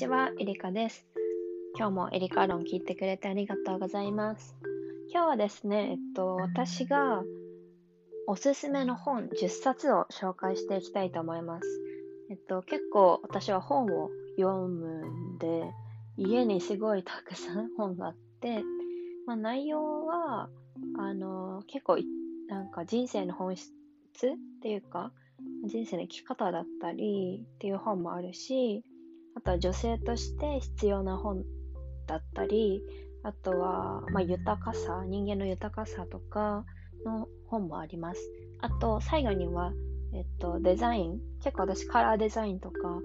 ちは、エリカです。今日もエリカ論聞いてくれてありがとうございます。今日はですね、えっと、私がおすすめの本10冊を紹介していきたいと思います。えっと、結構私は本を読むんで、家にすごいたくさん 本があって、まあ、内容は、あの、結構、なんか人生の本質っていうか、人生の生き方だったりっていう本もあるし、あとは女性として必要な本だったり、あとは、まあ、豊かさ、人間の豊かさとかの本もあります。あと、最後には、えっと、デザイン。結構私カラーデザインとか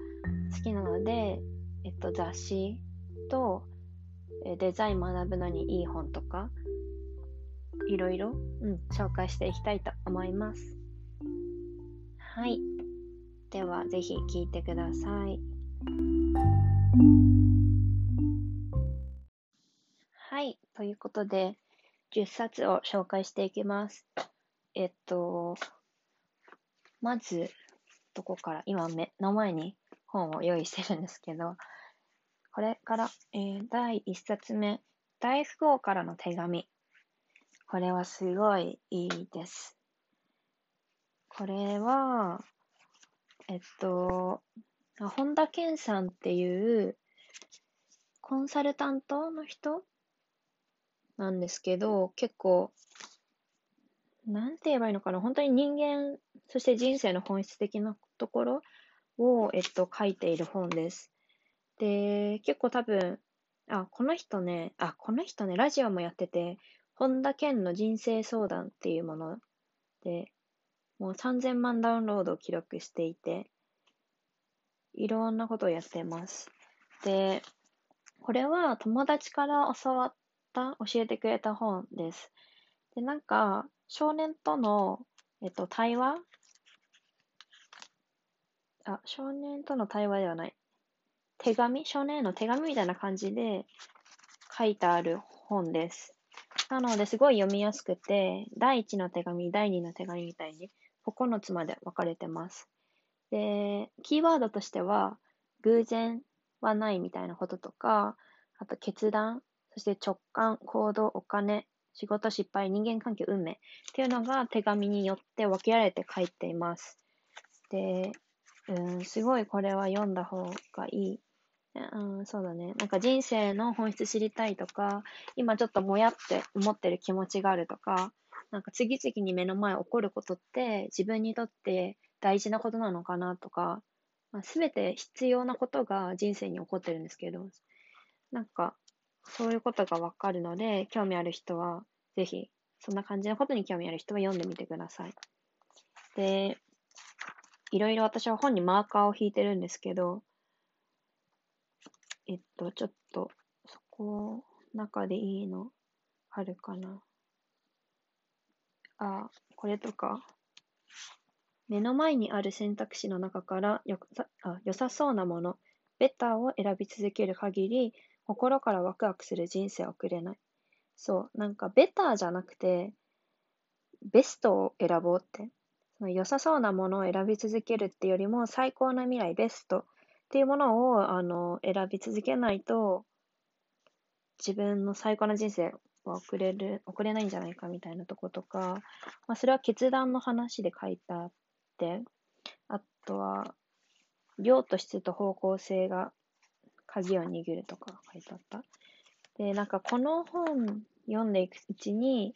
好きなので、えっと、雑誌とえデザイン学ぶのにいい本とか、いろいろ、うん、紹介していきたいと思います。はい。では、ぜひ聞いてください。はい。ということで、10冊を紹介していきます。えっと、まず、どこから、今目の前に本を用意してるんですけど、これから、えー第1冊目、大富豪からの手紙。これはすごいいいです。これは、えっと、本田健さんっていうコンサルタントの人なんですけど、結構、なんて言えばいいのかな、本当に人間、そして人生の本質的なところを、えっと、書いている本です。で、結構多分、あ、この人ね、あ、この人ね、ラジオもやってて、本田健の人生相談っていうもので、もう3000万ダウンロードを記録していて、いろんなことをやってます。で、これは友達から教わった、教えてくれた本です。で、なんか、少年との、えっと、対話？あ、少年との対話ではない。手紙？少年への手紙みたいな感じで書いてある本です。なので、すごい読みやすくて、第1の手紙、第2の手紙みたいに9つまで分かれてます。で、キーワードとしては、偶然はないみたいなこととか、あと決断、そして直感、行動、お金、仕事、失敗、人間関係、運命っていうのが手紙によって分けられて書いています。で、うん、すごいこれは読んだ方がいい。うん、そうだね。なんか人生の本質知りたいとか、今ちょっともやって思ってる気持ちがあるとか、なんか次々に目の前起こることって自分にとって大事なことなのかなとか、まあ、全て必要なことが人生に起こってるんですけど、なんかそういうことがわかるので、興味ある人はぜひ、そんな感じのことに興味ある人は読んでみてください。で、いろいろ私は本にマーカーを引いてるんですけど、えっと、ちょっと、そこ、中でいいのあるかな。あ、これとか。目の前にある選択肢の中からよさあ良さそうなもの、ベターを選び続ける限り、心からワクワクする人生を送れない。そう、なんかベターじゃなくて、ベストを選ぼうって。その良さそうなものを選び続けるってよりも、最高な未来、ベストっていうものをあの選び続けないと、自分の最高な人生は送れる、送れないんじゃないかみたいなとことか、まあ、それは決断の話で書いてあって、あとは、量と質と方向性が鍵を握るとか書いてあった。で、なんかこの本読んでいくうちに、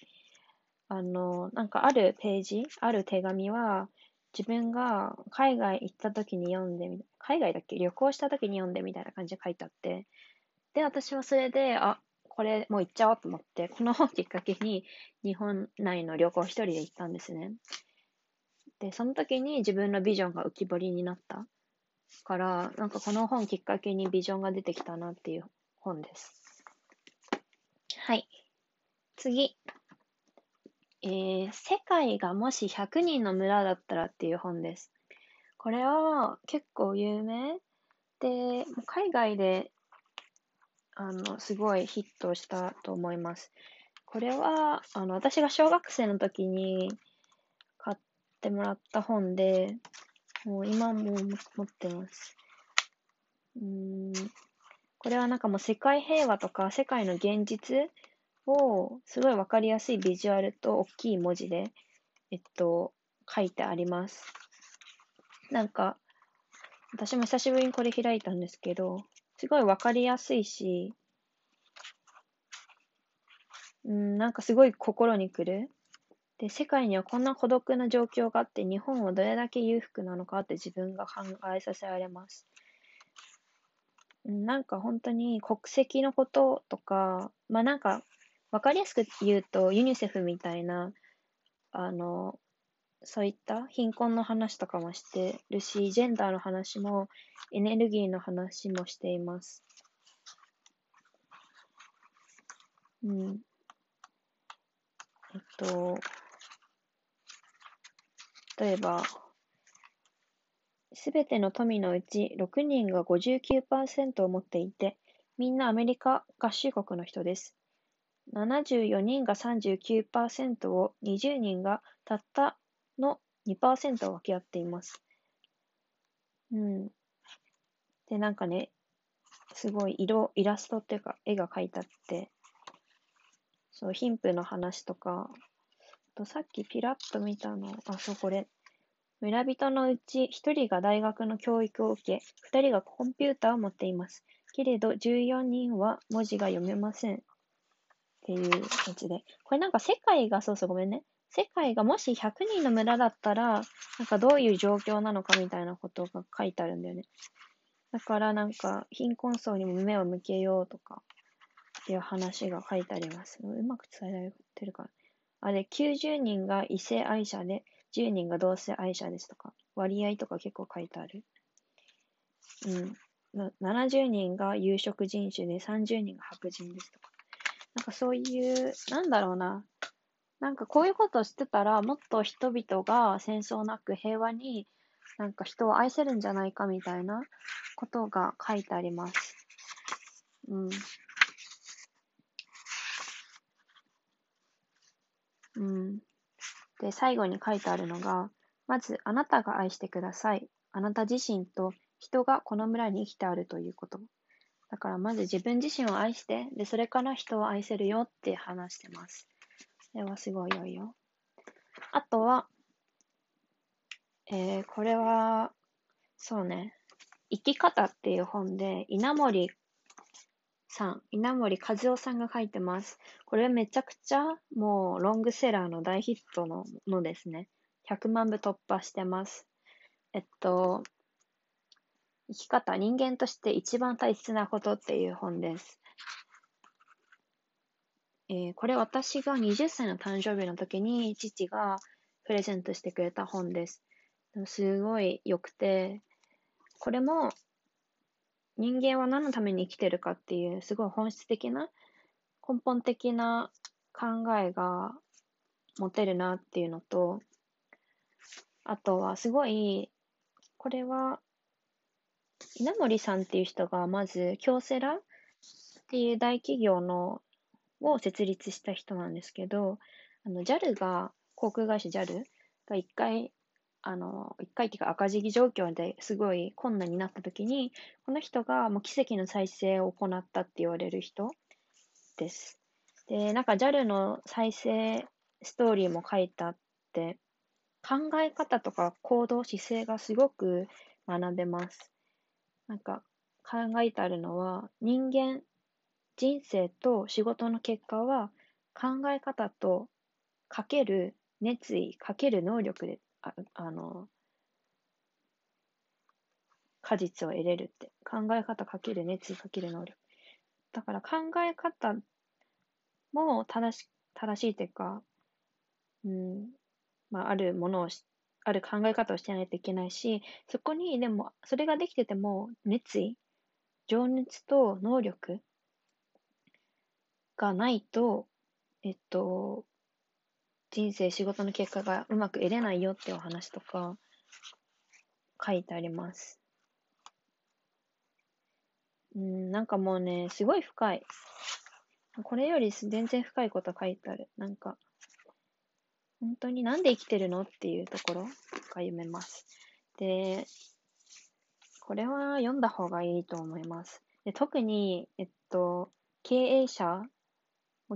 あの、なんかあるページ、ある手紙は、自分が海外行った時に読んでみ、海外だっけ？旅行した時に読んでみたいな感じで書いてあって、で、私はそれで、あ、これもう行っちゃおうと思って、この本きっかけに日本内の旅行一人で行ったんですね。で、その時に自分のビジョンが浮き彫りになったから、なんかこの本きっかけにビジョンが出てきたなっていう本です。はい。次。えー、世界がもし100人の村だったらっていう本です。これは結構有名で、海外であのすごいヒットしたと思います。これはあの私が小学生の時に買ってもらった本で、もう今も持ってます。うんこれはなんかもう世界平和とか世界の現実をすごいわかりやすいビジュアルと大きい文字で、えっと、書いてあります。なんか、私も久しぶりにこれ開いたんですけど、すごいわかりやすいし、うん、なんかすごい心にくる。で、世界にはこんな孤独な状況があって、日本はどれだけ裕福なのかって自分が考えさせられます。なんか本当に国籍のこととか、まあなんか、わかりやすく言うと、ユニセフみたいな、あの、そういった貧困の話とかもしてるし、ジェンダーの話も、エネルギーの話もしています。うん。えっと、例えば、すべての富のうち6人が59%を持っていて、みんなアメリカ合衆国の人です。74人が39%を、20人がたったの2%を分け合っています。うん。で、なんかね、すごい色、イラストっていうか絵が描いてあって、そう、貧富の話とか、と、さっきピラッと見たの、あ、そう、これ。村人のうち1人が大学の教育を受け、2人がコンピューターを持っています。けれど、14人は文字が読めません。っていうやつで。これなんか世界が、そうそう、ごめんね。世界がもし100人の村だったら、なんかどういう状況なのかみたいなことが書いてあるんだよね。だからなんか、貧困層にも目を向けようとか、っていう話が書いてあります。うまく伝えられてるかな。あれ、90人が異性愛者で、10人が同性愛者ですとか、割合とか結構書いてある。うん。70人が有色人種で、30人が白人ですとか。なんかそういう、なんだろうな。なんかこういうことを知ってたら、もっと人々が戦争なく平和に、なんか人を愛せるんじゃないかみたいなことが書いてあります。うん。で、最後に書いてあるのが、まず、あなたが愛してください。あなた自身と人がこの村に生きてあるということ。だから、まず自分自身を愛して、で、それから人を愛せるよって話してます。これはすごい良いよ。あとは、えー、これは、そうね、生き方っていう本で、稲森さん、稲森和夫さんが書いてます。これめちゃくちゃもうロングセラーの大ヒットののですね。100万部突破してます。えっと、生き方、人間として一番大切なことっていう本です。えー、これ私が20歳の誕生日の時に父がプレゼントしてくれた本です。すごい良くて、これも人間は何のために生きてるかっていう、すごい本質的な、根本的な考えが持てるなっていうのと、あとはすごい、これは、稲森さんっていう人がまず、京セラっていう大企業のを設立した人なんですけど、あの JAL が、航空会社 JAL が一回あの、一回っていうか赤字状況ですごい困難になった時に、この人がもう奇跡の再生を行ったって言われる人です。で、なんか JAL の再生ストーリーも書いてあって、考え方とか行動姿勢がすごく学べます。なんか考えてあるのは、人間、人生と仕事の結果は考え方とかける熱意、かける能力でああの、果実を得れるって。考え方かける熱意かける能力。だから考え方も正し正しいというか、うん、まあ、あるものをしある考え方をしてないといけないし、そこにでも、それができてても、熱意、情熱と能力がないと、えっと、人生、仕事の結果がうまく得れないよってお話とか書いてあります。うん、なんかもうね、すごい深い。これより全然深いこと書いてある。なんか、本当になんで生きてるのっていうところが読めます。で、これは読んだ方がいいと思います。で特に、えっと、経営者、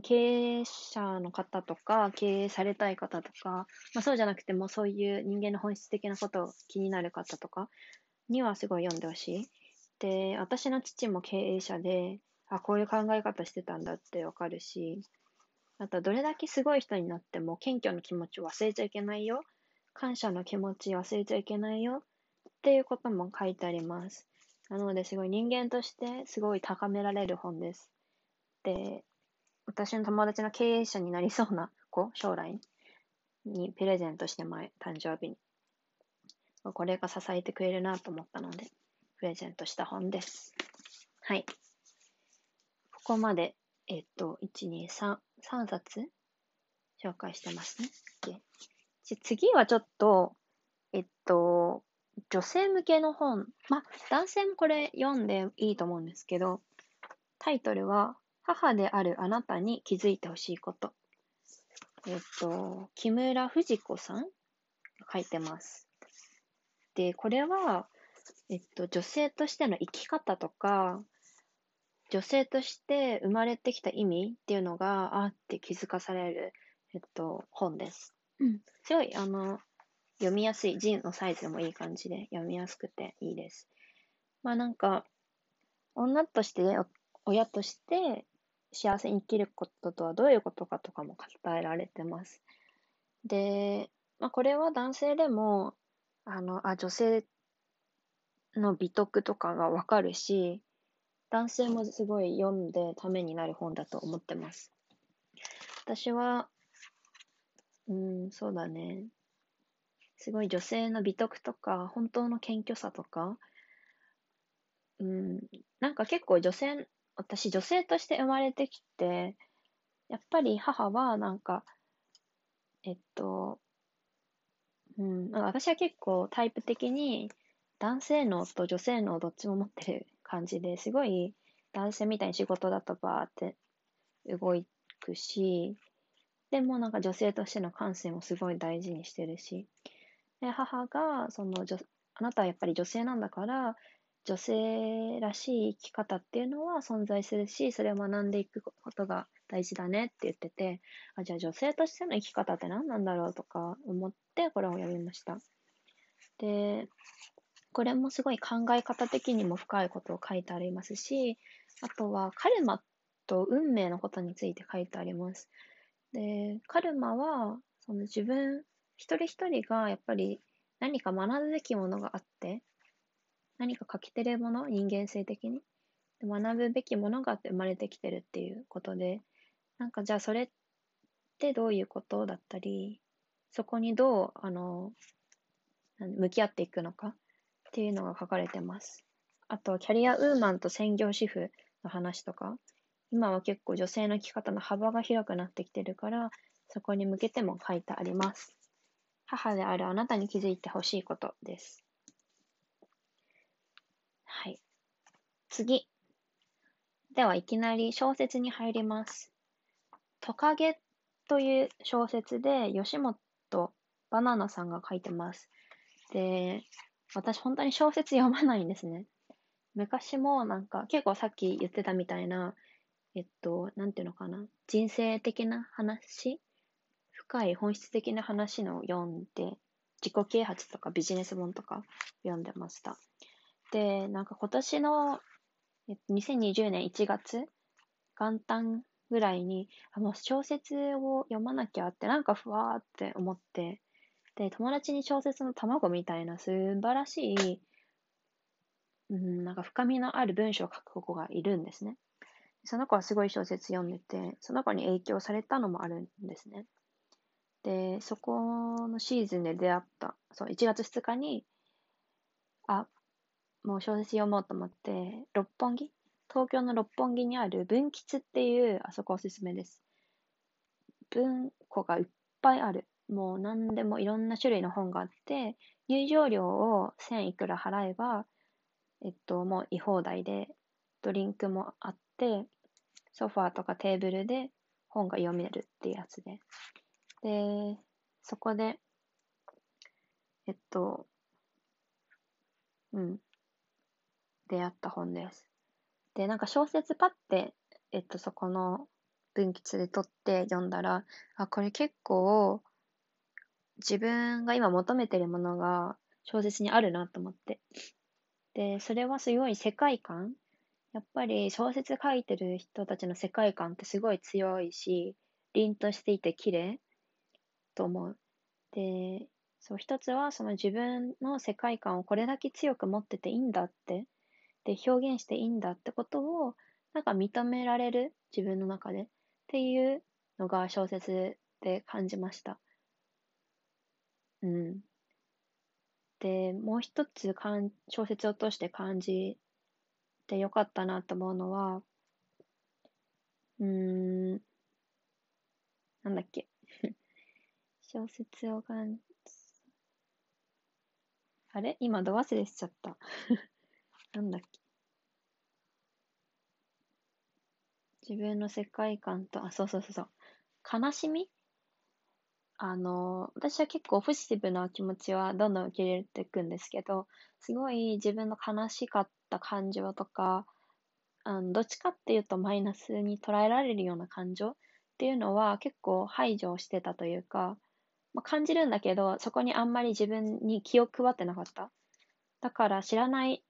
経営者の方とか、経営されたい方とか、まあ、そうじゃなくてもそういう人間の本質的なことを気になる方とかにはすごい読んでほしい。で、私の父も経営者で、あ、こういう考え方してたんだってわかるし、あと、どれだけすごい人になっても、謙虚の気持ちを忘れちゃいけないよ。感謝の気持ち忘れちゃいけないよ。っていうことも書いてあります。なので、すごい人間としてすごい高められる本です。で、私の友達の経営者になりそうな子、将来にプレゼントして前、誕生日に。これが支えてくれるなと思ったので、プレゼントした本です。はい。ここまで、えっと、1、2、3、3冊紹介してますね。で次はちょっと、えっと、女性向けの本。ま、男性もこれ読んでいいと思うんですけど、タイトルは、母であるあなたに気づいてほしいこと。えっと、木村藤子さんが書いてます。で、これは、えっと、女性としての生き方とか、女性として生まれてきた意味っていうのがあって気づかされる、えっと、本です。うん。すごい、あの、読みやすい、字のサイズもいい感じで読みやすくていいです。まあなんか、女として、親として幸せに生きることとはどういうことかとかも語られてます。で、まあこれは男性でも、あの、あ、女性の美徳とかがわかるし、男性もすごい読んでためになる本だと思ってます。私は、うん、そうだね。すごい女性の美徳とか、本当の謙虚さとか、うん、なんか結構女性、私女性として生まれてきて、やっぱり母はなんか、えっと、うん、私は結構タイプ的に男性脳と女性脳どっちも持ってる感じですごい男性みたいに仕事だとバーって動くし、でもなんか女性としての感性もすごい大事にしてるし、で母がその女あなたはやっぱり女性なんだから女性らしい生き方っていうのは存在するしそれを学んでいくことが大事だねって言っててあじゃあ女性としての生き方って何なんだろうとか思ってこれを読みました。でこれもすごい考え方的にも深いことを書いてありますしあとはカルマと運命のことについて書いてあります。で、カルマは、その自分一人一人がやっぱり何か学ぶべきものがあって、何か欠けてるもの、人間性的に。学ぶべきものが生まれてきてるっていうことで、なんかじゃあそれってどういうことだったり、そこにどう、あの、向き合っていくのか？っていうのが書かれてます。あと、キャリアウーマンと専業主婦の話とか、今は結構女性の生き方の幅が広くなってきてるから、そこに向けても書いてあります。母であるあなたに気づいてほしいことです。はい。次。では、いきなり小説に入ります。トカゲという小説で、吉本バナナさんが書いてます。で、私本当に小説読まないんですね。昔もなんか結構さっき言ってたみたいなえっと、なんていうのかな、人生的な話？深い本質的な話の読んで、自己啓発とかビジネス本とか読んでました。で、なんか今年の、えっと、2020年1月、元旦ぐらいに、あ、もう小説を読まなきゃって、なんかふわーって思って、で、友達に小説の卵みたいな素晴らしい、うん、なんか深みのある文章を書く子がいるんですね。その子はすごい小説読んでて、その子に影響されたのもあるんですね。で、そこのシーズンで出会った、そう、1月2日に、あ、もう小説読もうと思って、六本木？東京の六本木にある文吉っていう、あそこおすすめです。文庫がいっぱいある。もう何でもいろんな種類の本があって、入場料を1000いくら払えば、えっと、もう居放題で、ドリンクもあって、ソファーとかテーブルで本が読めるっていうやつで。で、そこで、えっと、うん、出会った本です。で、なんか小説パッて、えっと、そこの分岐で取って読んだら、あ、これ結構、自分が今求めてるものが小説にあるなと思って。で、それはすごい世界観やっぱり小説書いてる人たちの世界観ってすごい強いし、凛としていて綺麗と思う。で、そう、一つはその自分の世界観をこれだけ強く持ってていいんだって、で、表現していいんだってことを、なんか認められる、自分の中で、っていうのが小説で感じました。うん。で、もう一つかん小説を通して感じてよかったなと思うのは、うーん、なんだっけ。小説を感じ、あれ？今度忘れしちゃった。なんだっけ？自分の世界観と、あ、そうそうそうそう。悲しみ？あの、私は結構ポジティブな気持ちはどんどん受け入れていくんですけど、すごい自分の悲しかった感情とか、あのどっちかっていうとマイナスに捉えられるような感情っていうのは結構排除してたというか、まあ、感じるんだけど、そこにあんまり自分に気を配ってなかった。だから知らない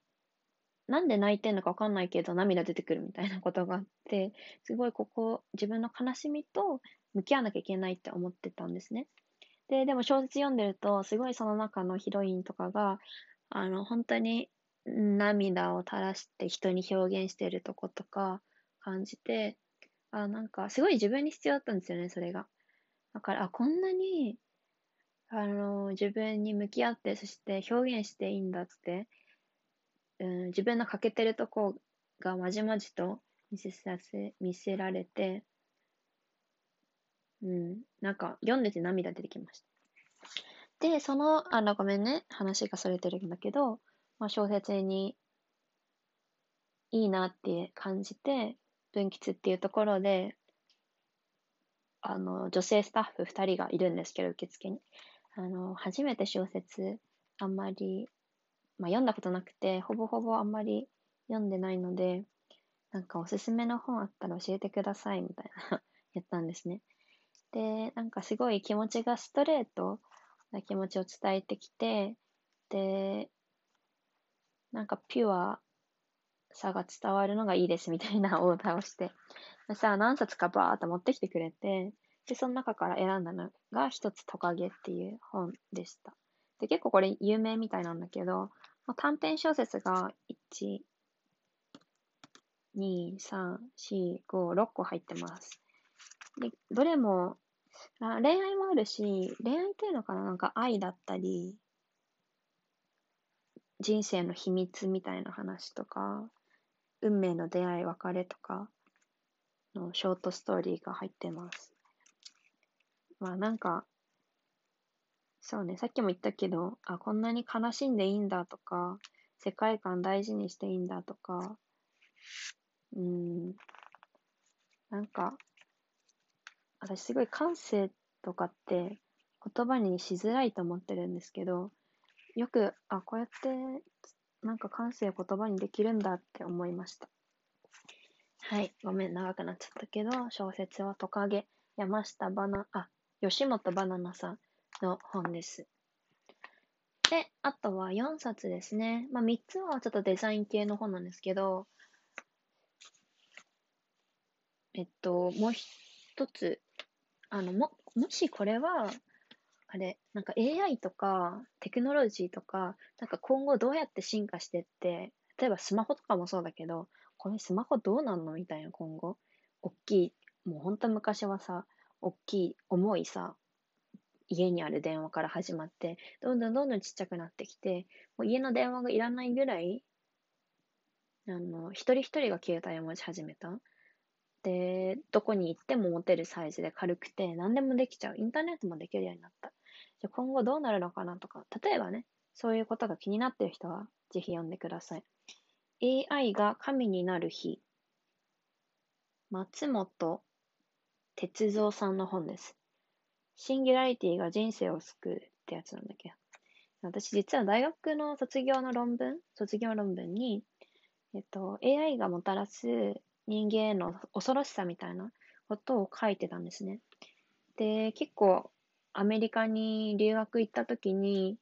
なんで泣いてんのかわかんないけど涙出てくるみたいなことがあって、すごいここ、自分の悲しみと向き合わなきゃいけないって思ってたんですね。で、でも小説読んでると、すごいその中のヒロインとかが、あの、本当に涙を垂らして人に表現してるとことか感じて、あ、なんかすごい自分に必要だったんですよね、それが。だから、あ、こんなに、あの、自分に向き合って、そして表現していいんだって、うん、自分の欠けてるとこがまじまじと見せさせ、見せられて、うん、なんか読んでて涙出てきました。で、その、あの、ごめんね、話がそれてるんだけど、まあ、小説にいいなって感じて、分岐っていうところで、あの、女性スタッフ2人がいるんですけど、受付に。あの、初めて小説、あんまりまあ、読んだことなくて、ほぼほぼあんまり読んでないので、なんかおすすめの本あったら教えてくださいみたいな やったんですね。で、なんかすごい気持ちがストレートな気持ちを伝えてきて、で、なんかピュアさが伝わるのがいいですみたいな オーダーをして、さあ何冊かバーっと持ってきてくれて、で、その中から選んだのが一つトカゲっていう本でした。で、結構これ有名みたいなんだけど、まあ、短編小説が1、2、3、4、5、6個入ってます。で、どれも、あ恋愛もあるし、恋愛っていうのかななんか愛だったり、人生の秘密みたいな話とか、運命の出会い、別れとかのショートストーリーが入ってます。まあなんか、そうね、さっきも言ったけど、あ、こんなに悲しんでいいんだとか、世界観大事にしていいんだとか、うん、なんか、私すごい感性とかって言葉にしづらいと思ってるんですけど、よく、あ、こうやってなんか感性を言葉にできるんだって思いました。はい、ごめん、長くなっちゃったけど、小説はトカゲ、山下バナ、あ、吉本バナナさんの本です。で、あとは4冊ですね。まあ3つはちょっとデザイン系の本なんですけど、えっと、もう一つ、あの、も、もしこれは、あれ、なんか AI とかテクノロジーとか、なんか今後どうやって進化してって、例えばスマホとかもそうだけど、これスマホどうなんのみたいな今後。大きい、もう本当昔はさ、大きい、重いさ、家にある電話から始まって、どんどんどんどんちっちゃくなってきて、もう家の電話がいらないぐらい、あの、一人一人が携帯を持ち始めた。で、どこに行っても持てるサイズで軽くて、何でもできちゃう。インターネットもできるようになった。じゃ今後どうなるのかなとか、例えばね、そういうことが気になってる人は、ぜひ読んでください。AI が神になる日。松本哲三さんの本です。シンギュラリティが人生を救うってやつなんだけ？ど。私実は大学の卒業の論文、卒業論文に、えっと、AI がもたらす人間への恐ろしさみたいなことを書いてたんですね。で、結構アメリカに留学行った時に、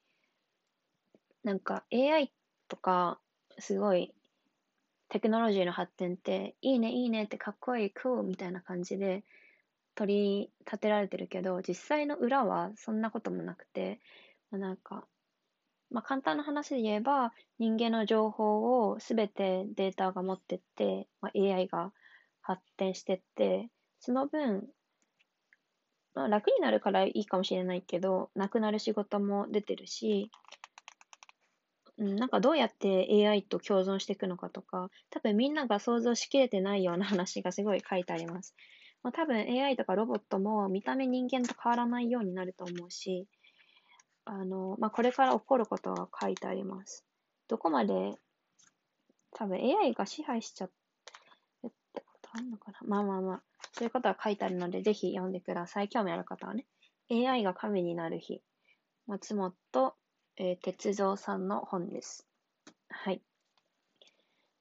なんか AI とかすごいテクノロジーの発展っていいねいいねってかっこいい、クーみたいな感じで取り立てられてるけど、実際の裏はそんなこともなくて、まあ、なんか、まあ、簡単な話で言えば、人間の情報をすべてデータが持ってって、まあ、AI が発展してって、その分、まあ、楽になるからいいかもしれないけど、なくなる仕事も出てるし、うん、なんかどうやって AI と共存していくのかとか、多分みんなが想像しきれてないような話がすごい書いてあります。まあ、多分 AI とかロボットも見た目人間と変わらないようになると思うし、あの、まあ、これから起こることが書いてあります。どこまで、多分 AI が支配しちゃってってことあるのかな？まあまあまあ、そういうことが書いてあるので、ぜひ読んでください。興味ある方はね。AI が神になる日。松本、えー、哲三さんの本です。はい。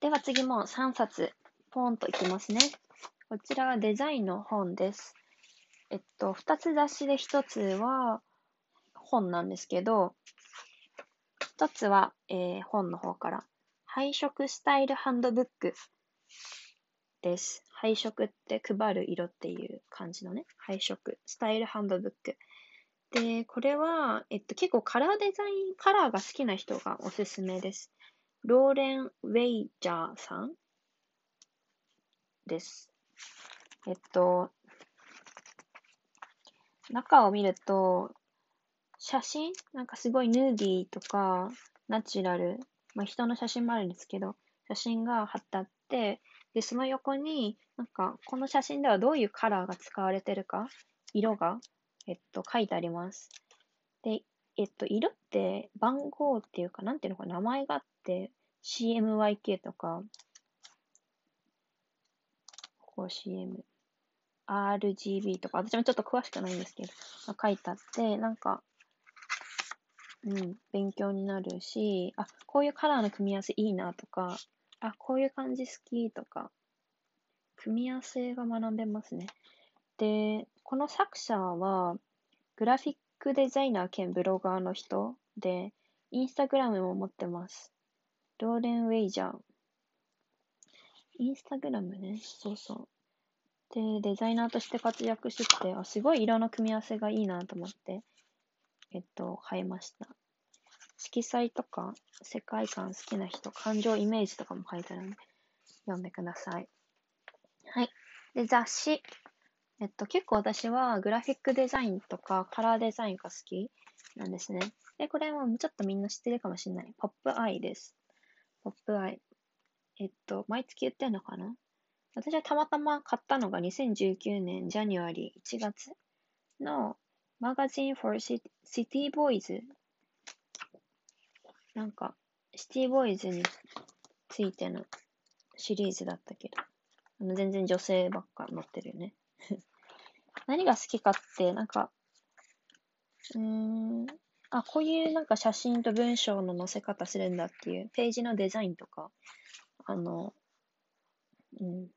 では次も3冊、ポーンといきますね。こちらはデザインの本です。えっと、二つ雑誌で一つは本なんですけど、一つは、えー、本の方から、配色スタイルハンドブックです。配色って配る色っていう感じのね、配色、スタイルハンドブック。で、これは、えっと、結構カラーデザイン、カラーが好きな人がおすすめです。ローレン・ウェイジャーさんです。えっと、中を見ると、写真？なんかすごいヌーディーとか、ナチュラル、まあ人の写真もあるんですけど、写真が貼ってあって、で、その横に、なんか、この写真ではどういうカラーが使われてるか、色が、えっと、書いてあります。で、えっと、色って番号っていうか、なんていうのか名前があって、CMYK とか、ここ CM、RGB とか、私もちょっと詳しくないんですけど、まあ、書いてあって、なんか、うん、勉強になるし、あ、こういうカラーの組み合わせいいなとか、あ、こういう感じ好きとか、組み合わせが学べますね。で、この作者は、グラフィックデザイナー兼ブロガーの人で、インスタグラムも持ってます。ローレン・ウェイジャー。インスタグラムね、そうそう。で、デザイナーとして活躍してて、あ、すごい色の組み合わせがいいなと思って、えっと、買いました。色彩とか、世界観好きな人、感情イメージとかも書いてあるので、読んでください。はい。で、雑誌。えっと、結構私はグラフィックデザインとかカラーデザインが好きなんですね。で、これもちょっとみんな知ってるかもしれない。ポップアイです。ポップアイ。えっと、毎月言ってんのかな？私はたまたま買ったのが2019年ジャニュアリー1月のマガジン for City Boys なんかシティボーイズについてのシリーズだったけど。あの全然女性ばっか載ってるよね。何が好きかってなんかうーんあ、こういうなんか写真と文章の載せ方するんだっていうページのデザインとか、あの、うん、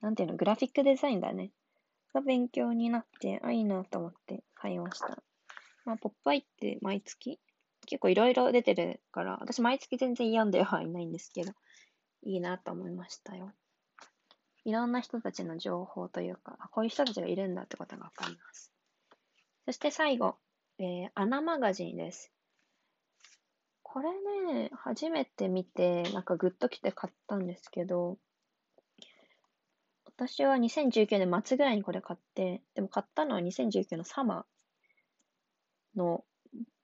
なんていうの、グラフィックデザインだね。が勉強になって、あ、いいなと思って買いました。まあ、ポップアイって毎月結構いろいろ出てるから、私毎月全然読んではいないんですけど、いいなと思いましたよ。いろんな人たちの情報というか、こういう人たちがいるんだってことがわかります。そして最後、えー、アナマガジンです。これね、初めて見て、なんかグッときて買ったんですけど、私は2019年末ぐらいにこれ買って、でも買ったのは2019のサマーの、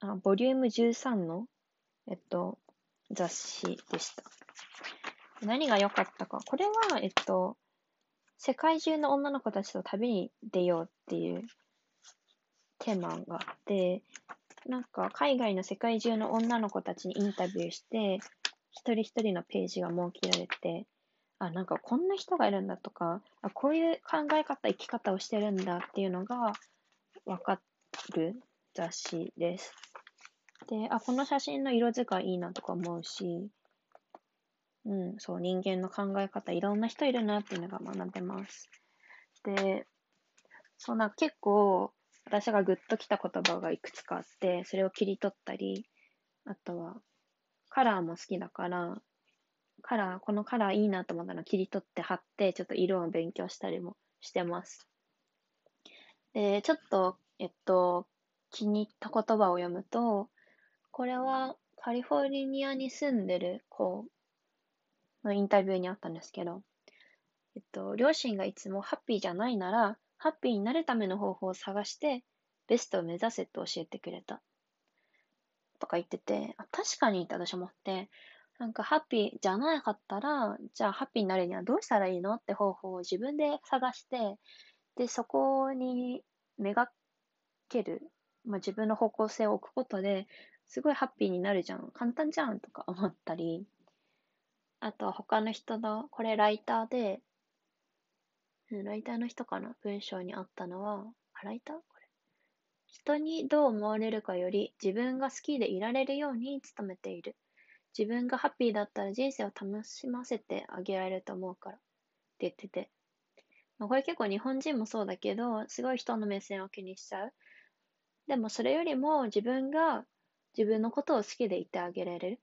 あボリューム13の、えっと、雑誌でした。何が良かったか。これは、えっと、世界中の女の子たちと旅に出ようっていうテーマがあって、なんか海外の世界中の女の子たちにインタビューして、一人一人のページが設けられて、あ、なんかこんな人がいるんだとか、あ、こういう考え方、生き方をしてるんだっていうのがわかる雑誌です。で、あ、この写真の色使いいいなとか思うし、うん、そう、人間の考え方、いろんな人いるなっていうのが学べます。で、そんな結構、私がグッときた言葉がいくつかあって、それを切り取ったり、あとは、カラーも好きだから、カラー、このカラーいいなと思ったの切り取って貼って、ちょっと色を勉強したりもしてます。で、ちょっと、えっと、気に入った言葉を読むと、これはカリフォルニアに住んでる子のインタビューにあったんですけど、えっと、両親がいつもハッピーじゃないなら、ハッピーになるための方法を探して、ベストを目指せと教えてくれた。とか言ってて、あ確かにって私思って、なんかハッピーじゃなかったら、じゃあハッピーになるにはどうしたらいいのって方法を自分で探して、で、そこにめがける、まあ、自分の方向性を置くことで、すごいハッピーになるじゃん。簡単じゃんとか思ったり、あと他の人の、これライターで、ライターの人かな？文章にあったのは、あ、ライター？これ。人にどう思われるかより自分が好きでいられるように努めている。自分がハッピーだったら人生を楽しませてあげられると思うからって言ってて。まあ、これ結構日本人もそうだけど、すごい人の目線を気にしちゃう。でもそれよりも自分が自分のことを好きでいてあげられる。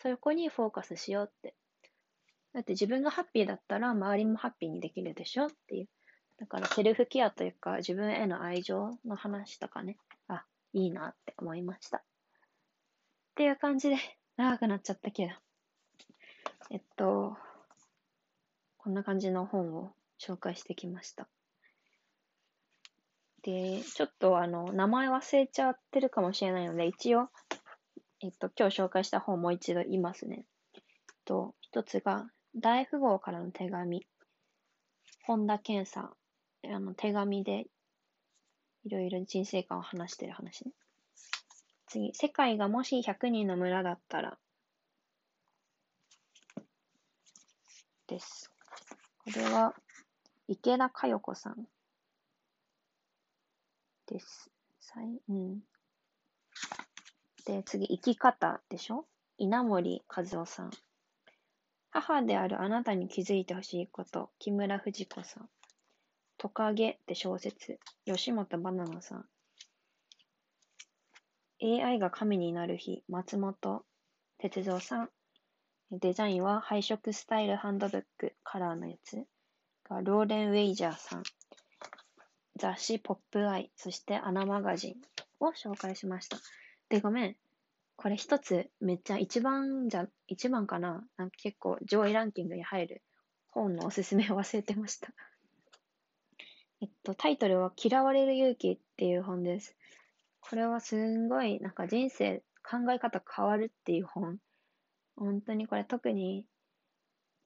そこにフォーカスしようって。だって自分がハッピーだったら周りもハッピーにできるでしょ？っていう。だからセルフケアというか自分への愛情の話とかね、あ、いいなって思いました。っていう感じで長くなっちゃったけど。えっと、こんな感じの本を紹介してきました。で、ちょっとあの、名前忘れちゃってるかもしれないので、一応、えっと、今日紹介した本もう一度言いますね。えっと、一つが、大富豪からの手紙。本田健さん。あの、手紙で、いろいろ人生観を話してる話ね。次、世界がもし100人の村だったら。です。これは、池田佳代子さんです。さいうん。で、次、生き方でしょ？稲森和夫さん。母であるあなたに気づいてほしいこと、木村藤子さん。トカゲって小説、吉本バナナさん。AI が神になる日、松本哲三さん。デザインは配色スタイルハンドブック、カラーのやつ。がローレン・ウェイジャーさん。雑誌ポップアイ、そしてアナマガジンを紹介しました。で、ごめん。これ一つめっちゃ一番じゃ、一番かななんか結構上位ランキングに入る本のおすすめを忘れてました。えっと、タイトルは嫌われる勇気っていう本です。これはすんごいなんか人生考え方変わるっていう本。本当にこれ特に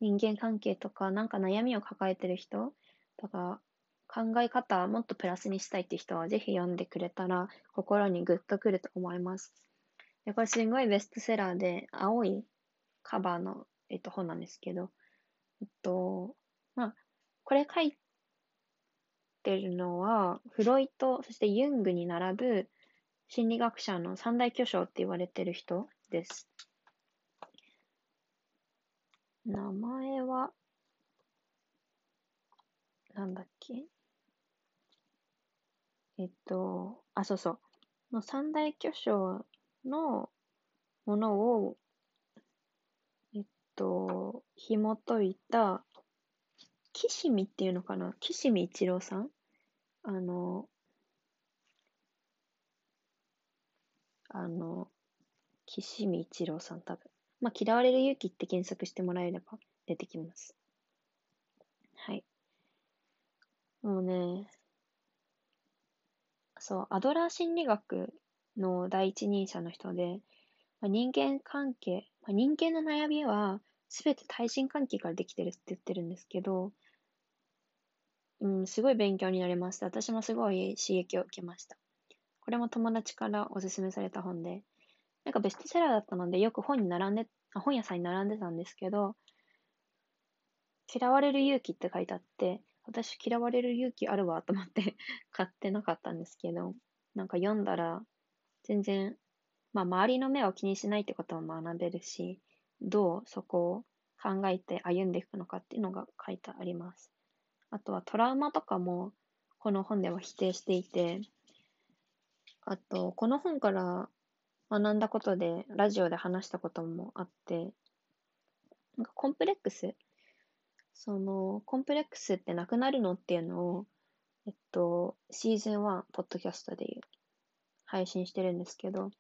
人間関係とかなんか悩みを抱えてる人とか考え方をもっとプラスにしたいって人はぜひ読んでくれたら心にグッとくると思います。でこれすごいベストセラーで青いカバーの、えっと、本なんですけど、えっと、まあ、これ書いてるのはフロイト、そしてユングに並ぶ心理学者の三大巨匠って言われてる人です。名前は、なんだっけ？えっと、あ、そうそう。の三大巨匠のものを、と、紐解いた、岸見っていうのかな？岸見一郎さん？あの、あの、岸見一郎さん多分。まあ、嫌われる勇気って検索してもらえれば出てきます。はい。もうね、そう、アドラー心理学の第一人者の人で、まあ、人間関係、まあ、人間の悩みは全て対人関係からできてるって言ってるんですけど、うん、すごい勉強になりました。私もすごい刺激を受けました。これも友達からおすすめされた本で、なんかベストセラーだったので、よく本に並んで、本屋さんに並んでたんですけど、嫌われる勇気って書いてあって、私嫌われる勇気あるわと思って 買ってなかったんですけど、なんか読んだら、全然、まあ周りの目を気にしないってことも学べるし、どうそこを考えて歩んでいくのかっていうのが書いてあります。あとはトラウマとかもこの本では否定していて、あと、この本から学んだことで、ラジオで話したこともあって、なんかコンプレックス、その、コンプレックスってなくなるのっていうのを、えっと、シーズン1、ポッドキャストで配信してるんですけど、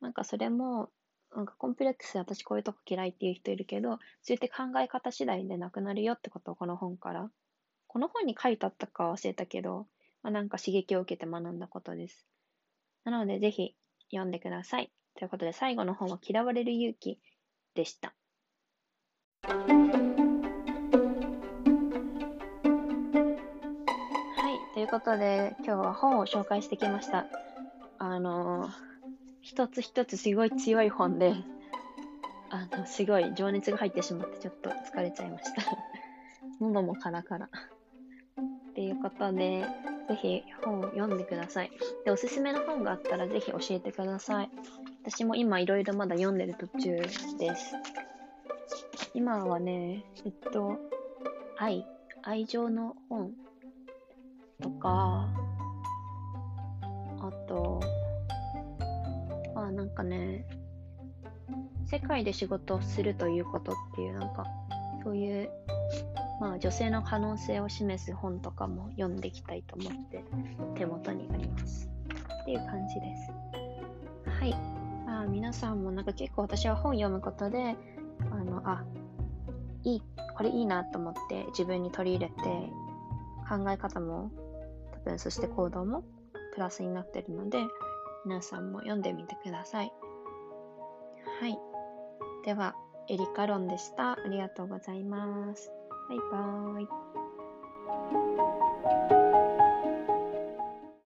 なんかそれも、なんかコンプレックス私こういうとこ嫌いっていう人いるけど、そうやって考え方次第でなくなるよってことをこの本から、この本に書いてあったか忘れたけど、まあ、なんか刺激を受けて学んだことです。なのでぜひ読んでください。ということで最後の本は嫌われる勇気でした。はい、ということで今日は本を紹介してきました。あのー一つ一つすごい強い本で、あの、すごい情熱が入ってしまってちょっと疲れちゃいました。喉もカラカラ。っていうことで、ぜひ本を読んでください。で、おすすめの本があったらぜひ教えてください。私も今いろいろまだ読んでる途中です。今はね、えっと、愛、愛情の本とか、あと、あなんかね、世界で仕事をするということっていう、なんか、そういう、まあ女性の可能性を示す本とかも読んでいきたいと思って手元にあります。っていう感じです。はい。あ皆さんもなんか結構私は本読むことで、あの、あ、いい、これいいなと思って自分に取り入れて考え方も多分そして行動もプラスになってるので、皆さんも読んでみてください。はい。では、エリカロンでした。ありがとうございます。バイバーイ。